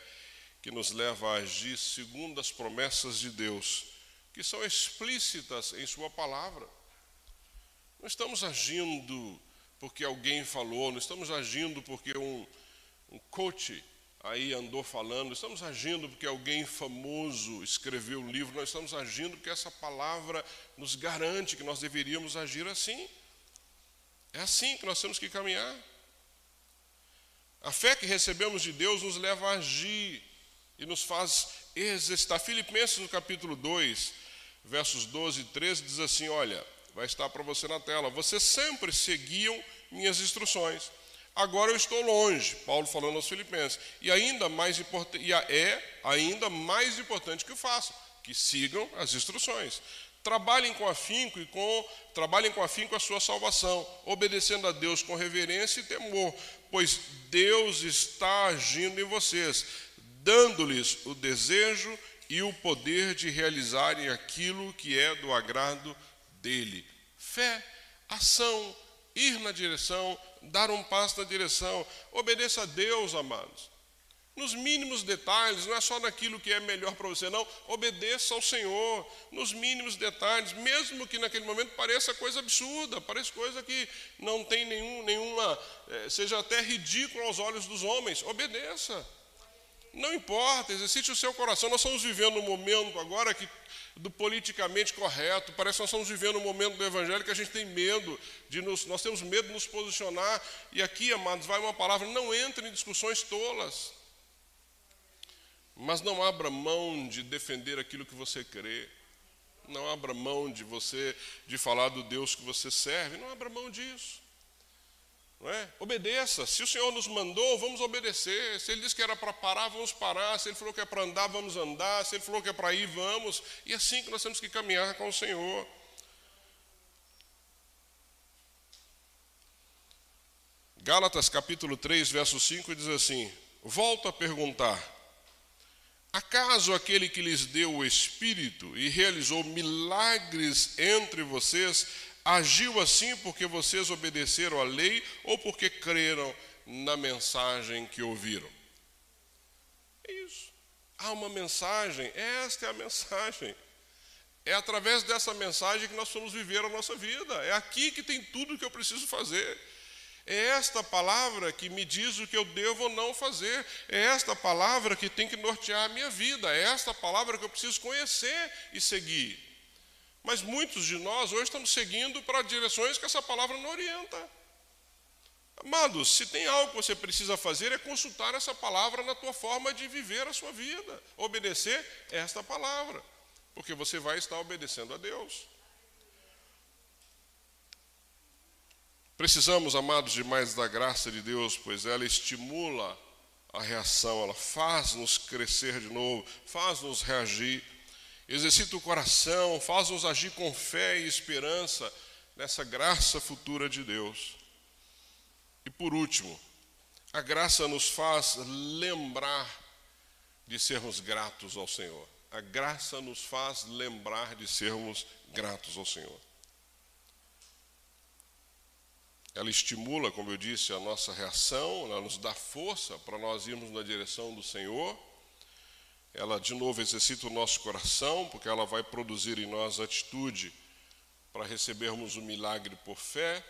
B: que nos leva a agir segundo as promessas de Deus, que são explícitas em Sua palavra. Não estamos agindo porque alguém falou, não estamos agindo porque um, um coach aí andou falando, estamos agindo porque alguém famoso escreveu um livro, nós estamos agindo porque essa palavra nos garante que nós deveríamos agir assim. É assim que nós temos que caminhar. A fé que recebemos de Deus nos leva a agir e nos faz exercitar. Filipenses no capítulo 2, versos 12 e 13 diz assim: Olha, vai estar para você na tela. Vocês sempre seguiam minhas instruções. Agora eu estou longe, Paulo falando aos Filipenses. E ainda mais importante, é ainda mais importante que o façam, que sigam as instruções. Trabalhem com afinco e com trabalhem com afinco a sua salvação, obedecendo a Deus com reverência e temor, pois Deus está agindo em vocês, dando-lhes o desejo e o poder de realizarem aquilo que é do agrado dele. Fé, ação, ir na direção, dar um passo na direção. Obedeça a Deus, amados nos mínimos detalhes, não é só naquilo que é melhor para você, não. Obedeça ao Senhor, nos mínimos detalhes, mesmo que naquele momento pareça coisa absurda, pareça coisa que não tem nenhum, nenhuma, é, seja até ridículo aos olhos dos homens. Obedeça. Não importa, exercite o seu coração. Nós estamos vivendo um momento agora que do politicamente correto. Parece que nós estamos vivendo um momento do evangelho que a gente tem medo de nos, nós temos medo de nos posicionar. E aqui, amados, vai uma palavra: não entre em discussões tolas. Mas não abra mão de defender aquilo que você crê. Não abra mão de você de falar do Deus que você serve. Não abra mão disso. É? Obedeça. Se o Senhor nos mandou, vamos obedecer. Se Ele disse que era para parar, vamos parar. Se Ele falou que é para andar, vamos andar. Se Ele falou que é para ir, vamos. E é assim que nós temos que caminhar com o Senhor. Gálatas capítulo 3, verso 5 diz assim: Volto a perguntar: Acaso aquele que lhes deu o Espírito e realizou milagres entre vocês agiu assim porque vocês obedeceram à lei ou porque creram na mensagem que ouviram? É isso. Há uma mensagem, esta é a mensagem. É através dessa mensagem que nós vamos viver a nossa vida. É aqui que tem tudo que eu preciso fazer. É esta palavra que me diz o que eu devo ou não fazer. É esta palavra que tem que nortear a minha vida. É esta palavra que eu preciso conhecer e seguir. Mas muitos de nós hoje estamos seguindo para direções que essa palavra não orienta. Amados, se tem algo que você precisa fazer é consultar essa palavra na tua forma de viver a sua vida. Obedecer esta palavra, porque você vai estar obedecendo a Deus. Precisamos, amados, de mais da graça de Deus, pois ela estimula a reação, ela faz-nos crescer de novo, faz-nos reagir, exercita o coração, faz-nos agir com fé e esperança nessa graça futura de Deus. E por último, a graça nos faz lembrar de sermos gratos ao Senhor. A graça nos faz lembrar de sermos gratos ao Senhor. Ela estimula, como eu disse, a nossa reação, ela nos dá força para nós irmos na direção do Senhor. Ela, de novo, exercita o nosso coração, porque ela vai produzir em nós atitude para recebermos o milagre por fé.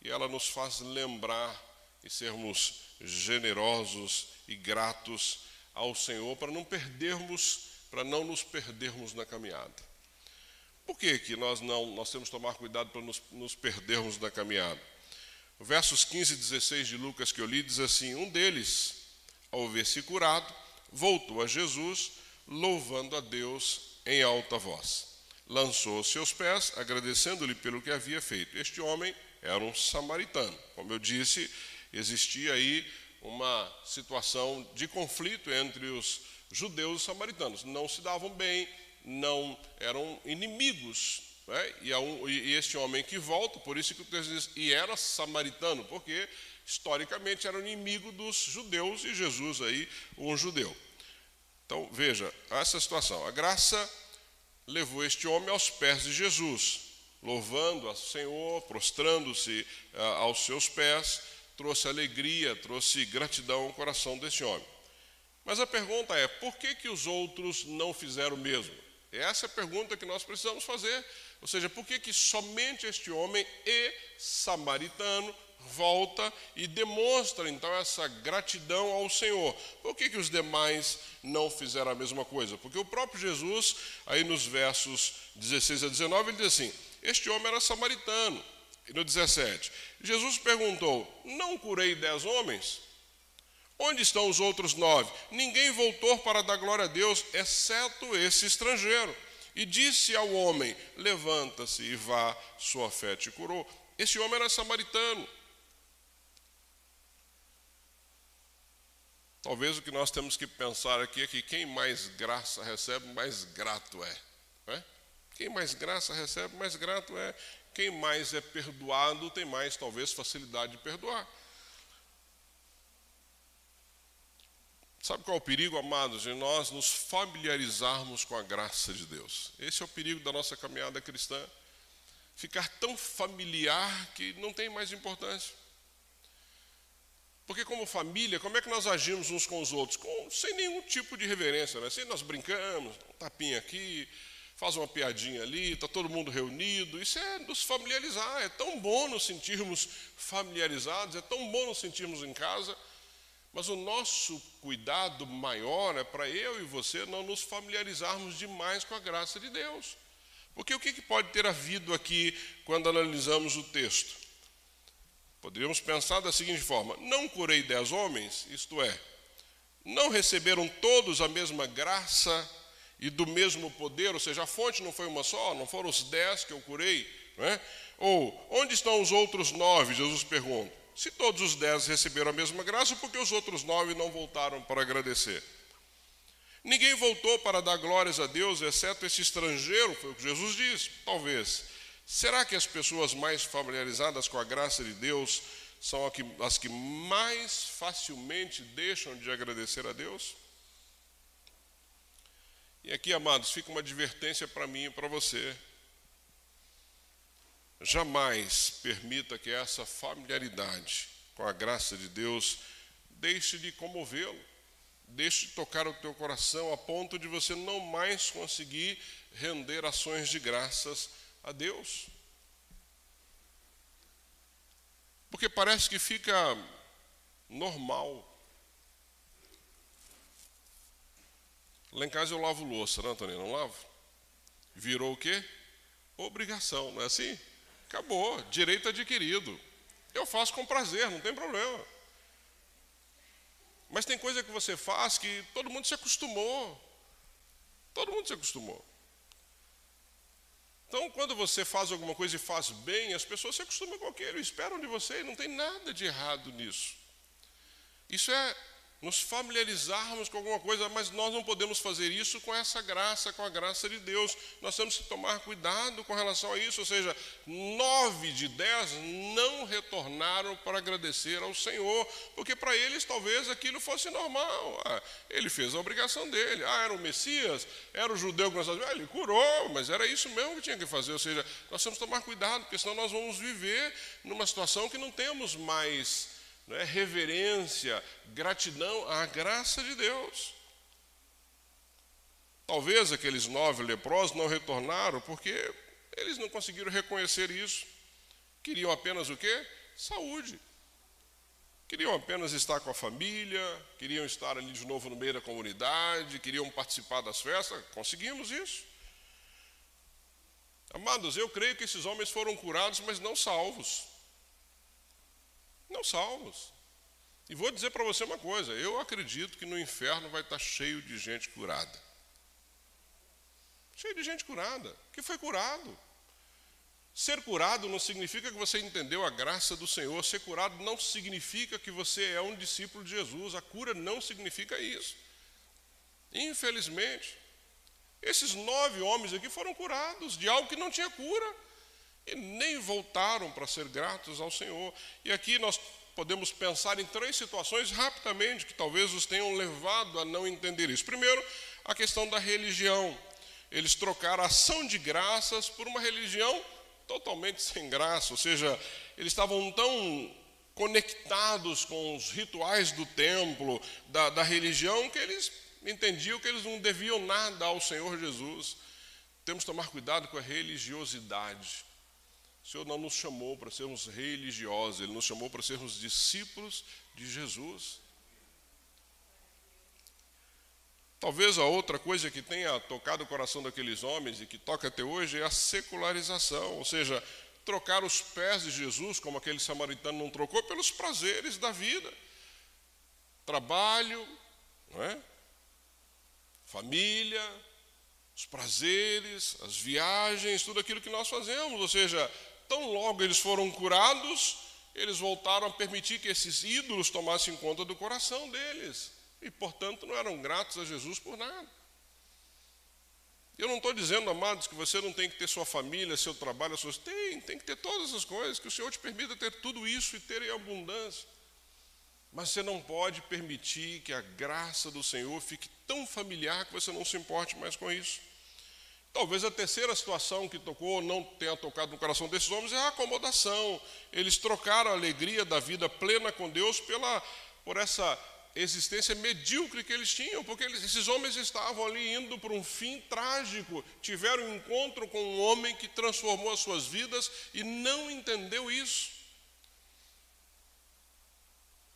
B: E ela nos faz lembrar e sermos generosos e gratos ao Senhor para não perdermos, para não nos perdermos na caminhada. Por que, que nós não nós temos que tomar cuidado para nos, nos perdermos na caminhada? Versos 15 e 16 de Lucas que eu li diz assim: Um deles, ao ver-se curado, voltou a Jesus, louvando a Deus em alta voz. Lançou aos seus pés, agradecendo-lhe pelo que havia feito. Este homem era um samaritano. Como eu disse, existia aí uma situação de conflito entre os judeus e os samaritanos. Não se davam bem, não eram inimigos né? E, e, este homem que volta, por isso que o texto diz, e era samaritano, porque historicamente era inimigo dos judeus e Jesus aí, um judeu. Então, veja, essa situação. A graça levou este homem aos pés de Jesus, louvando ao Senhor, prostrando-se uh, aos seus pés, trouxe alegria, trouxe gratidão ao coração desse homem. Mas a pergunta é: por que, que os outros não fizeram o mesmo? Essa é a pergunta que nós precisamos fazer. Ou seja, por que, que somente este homem e samaritano volta e demonstra então essa gratidão ao Senhor? Por que, que os demais não fizeram a mesma coisa? Porque o próprio Jesus, aí nos versos 16 a 19, ele diz assim: Este homem era samaritano. E no 17, Jesus perguntou: Não curei dez homens? Onde estão os outros nove? Ninguém voltou para dar glória a Deus, exceto esse estrangeiro. E disse ao homem: Levanta-se e vá, sua fé te curou. Esse homem era samaritano. Talvez o que nós temos que pensar aqui é que quem mais graça recebe, mais grato é. é? Quem mais graça recebe, mais grato é. Quem mais é perdoado, tem mais, talvez, facilidade de perdoar. Sabe qual é o perigo, amados, de nós nos familiarizarmos com a graça de Deus? Esse é o perigo da nossa caminhada cristã. Ficar tão familiar que não tem mais importância. Porque, como família, como é que nós agimos uns com os outros? Com, sem nenhum tipo de reverência, né? Assim, nós brincamos, um tapinha aqui, faz uma piadinha ali, está todo mundo reunido. Isso é nos familiarizar. É tão bom nos sentirmos familiarizados, é tão bom nos sentirmos em casa. Mas o nosso cuidado maior é para eu e você não nos familiarizarmos demais com a graça de Deus. Porque o que pode ter havido aqui quando analisamos o texto? Poderíamos pensar da seguinte forma: não curei dez homens, isto é, Não receberam todos a mesma graça e do mesmo poder, ou seja, a fonte não foi uma só, não foram os dez que eu curei, não é? Ou, onde estão os outros nove? Jesus pergunta. Se todos os dez receberam a mesma graça, por que os outros nove não voltaram para agradecer? Ninguém voltou para dar glórias a Deus, exceto esse estrangeiro, foi o que Jesus disse. Talvez. Será que as pessoas mais familiarizadas com a graça de Deus são as que mais facilmente deixam de agradecer a Deus? E aqui, amados, fica uma advertência para mim e para você. Jamais permita que essa familiaridade com a graça de Deus deixe de comovê-lo, deixe de tocar o teu coração a ponto de você não mais conseguir render ações de graças a Deus. Porque parece que fica normal. Lá em casa eu lavo louça, não, Antônio? Não lavo? Virou o quê? Obrigação, não é assim? Acabou, direito adquirido. Eu faço com prazer, não tem problema. Mas tem coisa que você faz que todo mundo se acostumou. Todo mundo se acostumou. Então, quando você faz alguma coisa e faz bem, as pessoas se acostumam com aquilo, esperam de você, e não tem nada de errado nisso. Isso é nos familiarizarmos com alguma coisa, mas nós não podemos fazer isso com essa graça, com a graça de Deus. Nós temos que tomar cuidado com relação a isso. Ou seja, nove de dez não retornaram para agradecer ao Senhor, porque para eles talvez aquilo fosse normal. Ah, ele fez a obrigação dele. Ah, era o Messias, era o judeu que nós ah, ele curou, mas era isso mesmo que tinha que fazer. Ou seja, nós temos que tomar cuidado, porque senão nós vamos viver numa situação que não temos mais é reverência, gratidão à graça de Deus. Talvez aqueles nove leprosos não retornaram porque eles não conseguiram reconhecer isso. Queriam apenas o quê? Saúde. Queriam apenas estar com a família, queriam estar ali de novo no meio da comunidade, queriam participar das festas. Conseguimos isso. Amados, eu creio que esses homens foram curados, mas não salvos não salvos. E vou dizer para você uma coisa: eu acredito que no inferno vai estar cheio de gente curada. Cheio de gente curada, que foi curado. Ser curado não significa que você entendeu a graça do Senhor. Ser curado não significa que você é um discípulo de Jesus. A cura não significa isso. Infelizmente, esses nove homens aqui foram curados de algo que não tinha cura e nem voltaram para ser gratos ao Senhor. E aqui nós podemos pensar em três situações rapidamente que talvez os tenham levado a não entender isso. Primeiro, a questão da religião. Eles trocaram a ação de graças por uma religião totalmente sem graça, ou seja, eles estavam tão conectados com os rituais do templo, da, da religião, que eles entendiam que eles não deviam nada ao Senhor Jesus. Temos que tomar cuidado com a religiosidade. O Senhor não nos chamou para sermos religiosos, Ele nos chamou para sermos discípulos de Jesus. Talvez a outra coisa que tenha tocado o coração daqueles homens e que toca até hoje é a secularização, ou seja, trocar os pés de Jesus, como aquele samaritano não trocou, pelos prazeres da vida. Trabalho, é? família, os prazeres, as viagens, tudo aquilo que nós fazemos, ou seja, tão logo eles foram curados, eles voltaram a permitir que esses ídolos tomassem conta do coração deles. E, portanto, não eram gratos a Jesus por nada. Eu não estou dizendo, amados, que você não tem que ter sua família, seu trabalho, suas. Tem, tem que ter todas essas coisas, que o Senhor te permita ter tudo isso e ter em abundância. Mas você não pode permitir que a graça do Senhor fique tão familiar que você não se importe mais com isso. Talvez a terceira situação que tocou, não tenha tocado no coração desses homens, é a acomodação. Eles trocaram a alegria da vida plena com Deus pela, por essa existência medíocre que eles tinham, porque eles, esses homens estavam ali indo para um fim trágico, tiveram um encontro com um homem que transformou as suas vidas e não entendeu isso.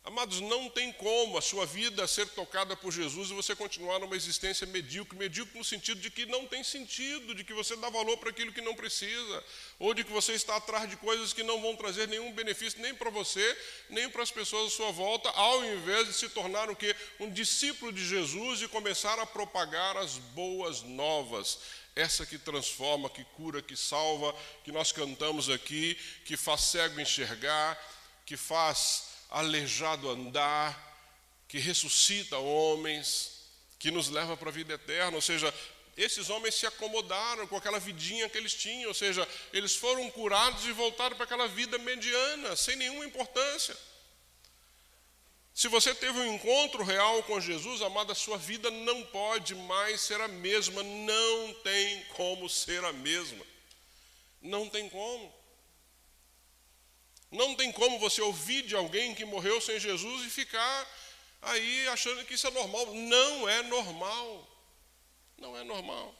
B: Amados, não tem como a sua vida ser tocada por Jesus e você continuar numa existência medíocre, medíocre no sentido de que não tem sentido, de que você dá valor para aquilo que não precisa, ou de que você está atrás de coisas que não vão trazer nenhum benefício nem para você, nem para as pessoas à sua volta, ao invés de se tornar o que um discípulo de Jesus e começar a propagar as boas novas. Essa que transforma, que cura, que salva, que nós cantamos aqui, que faz cego enxergar, que faz aleijado andar, que ressuscita homens, que nos leva para a vida eterna. Ou seja, esses homens se acomodaram com aquela vidinha que eles tinham, ou seja, eles foram curados e voltaram para aquela vida mediana, sem nenhuma importância. Se você teve um encontro real com Jesus, amada, sua vida não pode mais ser a mesma, não tem como ser a mesma. Não tem como. Não tem como você ouvir de alguém que morreu sem Jesus e ficar aí achando que isso é normal. Não é normal. Não é normal.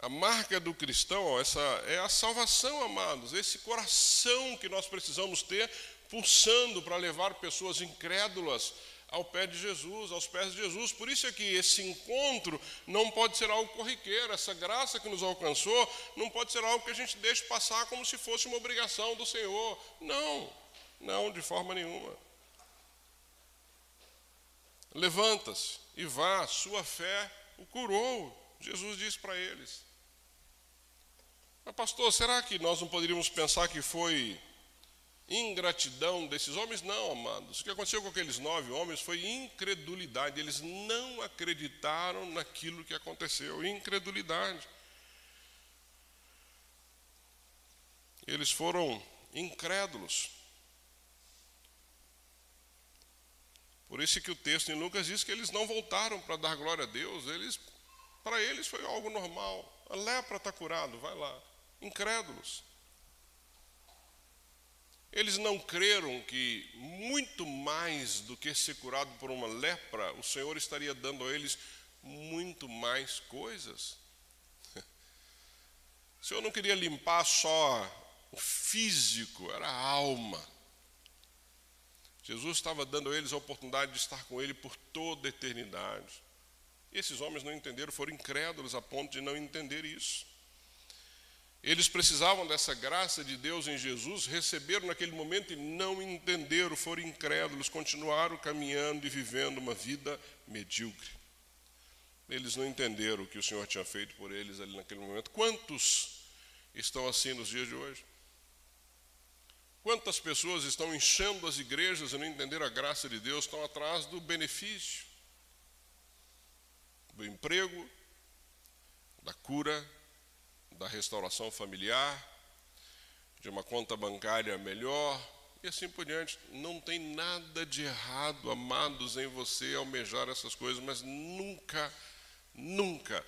B: A marca do cristão, essa é a salvação, amados, esse coração que nós precisamos ter pulsando para levar pessoas incrédulas ao pé de Jesus, aos pés de Jesus. Por isso é que esse encontro não pode ser algo corriqueiro, essa graça que nos alcançou não pode ser algo que a gente deixe passar como se fosse uma obrigação do Senhor. Não, não, de forma nenhuma. Levanta-se e vá, sua fé o curou. Jesus disse para eles. Mas, pastor, será que nós não poderíamos pensar que foi ingratidão desses homens? Não, amados. O que aconteceu com aqueles nove homens foi incredulidade. Eles não acreditaram naquilo que aconteceu. Incredulidade. Eles foram incrédulos. Por isso que o texto em Lucas diz que eles não voltaram para dar glória a Deus. Eles, para eles foi algo normal. A lepra está curado, vai lá incrédulos. Eles não creram que muito mais do que ser curado por uma lepra, o Senhor estaria dando a eles muito mais coisas. O Senhor não queria limpar só o físico, era a alma. Jesus estava dando a eles a oportunidade de estar com Ele por toda a eternidade. E esses homens não entenderam, foram incrédulos a ponto de não entender isso. Eles precisavam dessa graça de Deus em Jesus, receberam naquele momento e não entenderam, foram incrédulos, continuaram caminhando e vivendo uma vida medíocre. Eles não entenderam o que o Senhor tinha feito por eles ali naquele momento. Quantos estão assim nos dias de hoje? Quantas pessoas estão enchendo as igrejas e não entenderam a graça de Deus, estão atrás do benefício, do emprego, da cura, da restauração familiar, de uma conta bancária melhor e assim por diante. Não tem nada de errado, amados, em você almejar essas coisas, mas nunca, nunca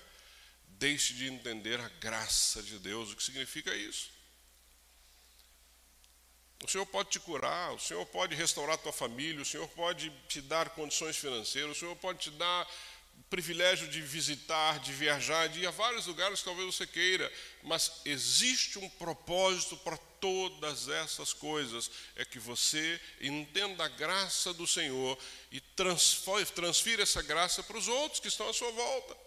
B: deixe de entender a graça de Deus, o que significa isso. O Senhor pode te curar, o Senhor pode restaurar tua família, o Senhor pode te dar condições financeiras, o Senhor pode te dar privilégio de visitar, de viajar, de ir a vários lugares que talvez você queira, mas existe um propósito para todas essas coisas, é que você entenda a graça do Senhor e transfira essa graça para os outros que estão à sua volta.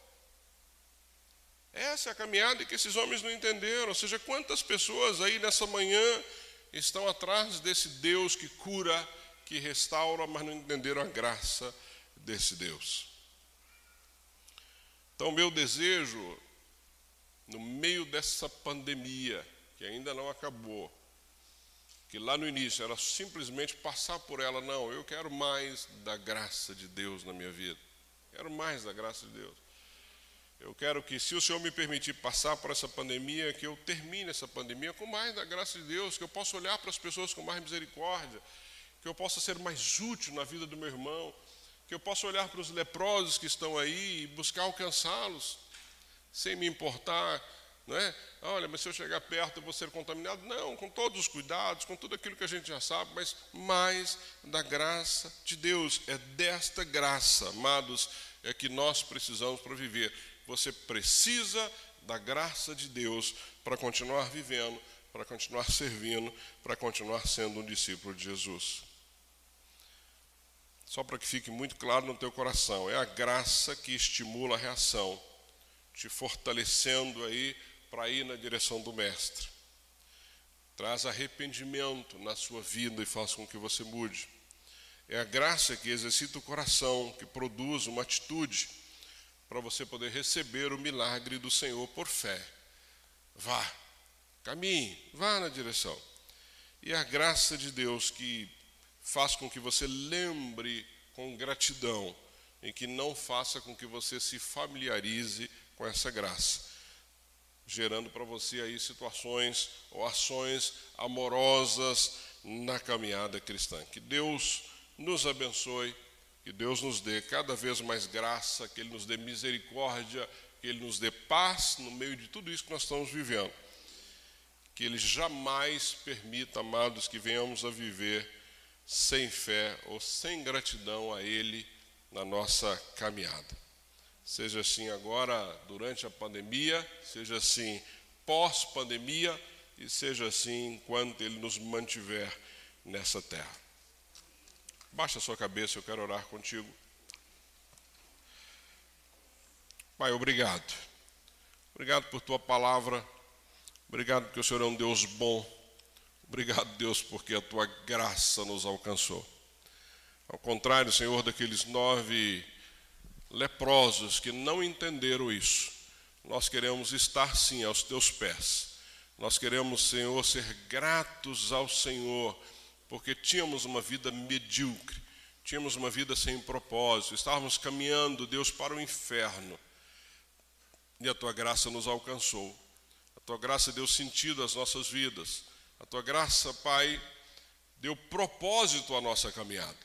B: Essa é a caminhada que esses homens não entenderam, ou seja, quantas pessoas aí nessa manhã estão atrás desse Deus que cura, que restaura, mas não entenderam a graça desse Deus. Então, meu desejo, no meio dessa pandemia, que ainda não acabou, que lá no início era simplesmente passar por ela, não, eu quero mais da graça de Deus na minha vida, quero mais da graça de Deus. Eu quero que, se o Senhor me permitir passar por essa pandemia, que eu termine essa pandemia com mais da graça de Deus, que eu possa olhar para as pessoas com mais misericórdia, que eu possa ser mais útil na vida do meu irmão, que eu possa olhar para os leprosos que estão aí e buscar alcançá-los, sem me importar, não é? Olha, mas se eu chegar perto eu vou ser contaminado. Não, com todos os cuidados, com tudo aquilo que a gente já sabe, mas mais da graça de Deus. É desta graça, amados, é que nós precisamos para viver. Você precisa da graça de Deus para continuar vivendo, para continuar servindo, para continuar sendo um discípulo de Jesus. Só para que fique muito claro no teu coração, é a graça que estimula a reação, te fortalecendo aí para ir na direção do mestre. Traz arrependimento na sua vida e faz com que você mude. É a graça que exercita o coração, que produz uma atitude para você poder receber o milagre do Senhor por fé. Vá, caminhe, vá na direção. E a graça de Deus que faz com que você lembre com gratidão e que não faça com que você se familiarize com essa graça, gerando para você aí situações ou ações amorosas na caminhada cristã. Que Deus nos abençoe, que Deus nos dê cada vez mais graça, que Ele nos dê misericórdia, que Ele nos dê paz no meio de tudo isso que nós estamos vivendo. Que Ele jamais permita, amados, que venhamos a viver sem fé ou sem gratidão a Ele na nossa caminhada. Seja assim agora durante a pandemia, seja assim pós-pandemia e seja assim enquanto Ele nos mantiver nessa terra. Baixa a sua cabeça, eu quero orar contigo. Pai, obrigado. Obrigado por tua palavra. Obrigado porque o Senhor é um Deus bom. Obrigado, Deus, porque a tua graça nos alcançou. Ao contrário, Senhor, daqueles nove leprosos que não entenderam isso, nós queremos estar sim aos teus pés. Nós queremos, Senhor, ser gratos ao Senhor porque tínhamos uma vida medíocre, tínhamos uma vida sem propósito, estávamos caminhando, Deus, para o inferno. E a tua graça nos alcançou. A tua graça deu sentido às nossas vidas. A tua graça, Pai, deu propósito à nossa caminhada.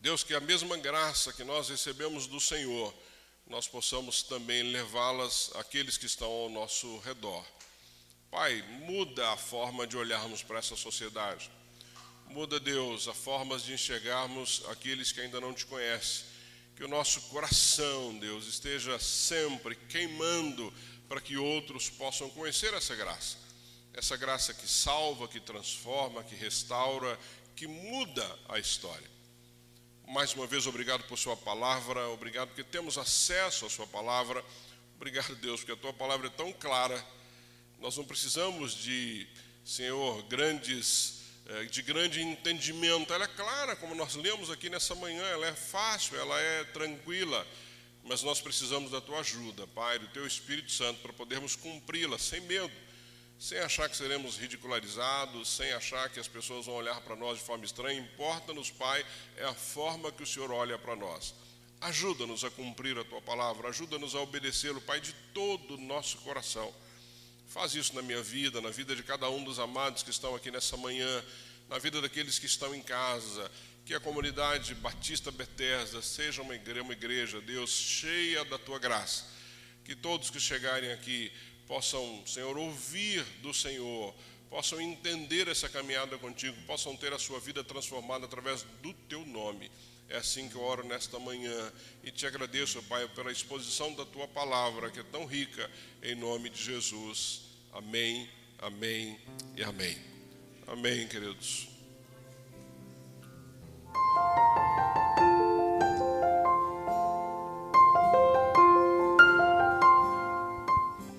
B: Deus, que a mesma graça que nós recebemos do Senhor, nós possamos também levá-las àqueles que estão ao nosso redor. Pai, muda a forma de olharmos para essa sociedade. Muda, Deus, a formas de enxergarmos aqueles que ainda não te conhecem. Que o nosso coração, Deus, esteja sempre queimando para que outros possam conhecer essa graça. Essa graça que salva, que transforma, que restaura, que muda a história. Mais uma vez, obrigado por Sua palavra, obrigado porque temos acesso à Sua palavra. Obrigado, Deus, porque a Tua palavra é tão clara. Nós não precisamos de, Senhor, grandes é, de grande entendimento. Ela é clara, como nós lemos aqui nessa manhã, ela é fácil, ela é tranquila, mas nós precisamos da tua ajuda, Pai, do teu Espírito Santo, para podermos cumpri-la sem medo, sem achar que seremos ridicularizados, sem achar que as pessoas vão olhar para nós de forma estranha. Importa-nos, Pai, é a forma que o Senhor olha para nós. Ajuda-nos a cumprir a tua palavra, ajuda-nos a obedecê-lo, Pai, de todo o nosso coração. Faz isso na minha vida, na vida de cada um dos amados que estão aqui nessa manhã, na vida daqueles que estão em casa. Que a comunidade Batista Bethesda seja uma igreja, uma igreja, Deus, cheia da tua graça. Que todos que chegarem aqui possam, Senhor, ouvir do Senhor, possam entender essa caminhada contigo, possam ter a sua vida transformada através do teu nome. É assim que eu oro nesta manhã e te agradeço, Pai, pela exposição da tua palavra, que é tão rica, em nome de Jesus. Amém, amém e amém. Amém, queridos.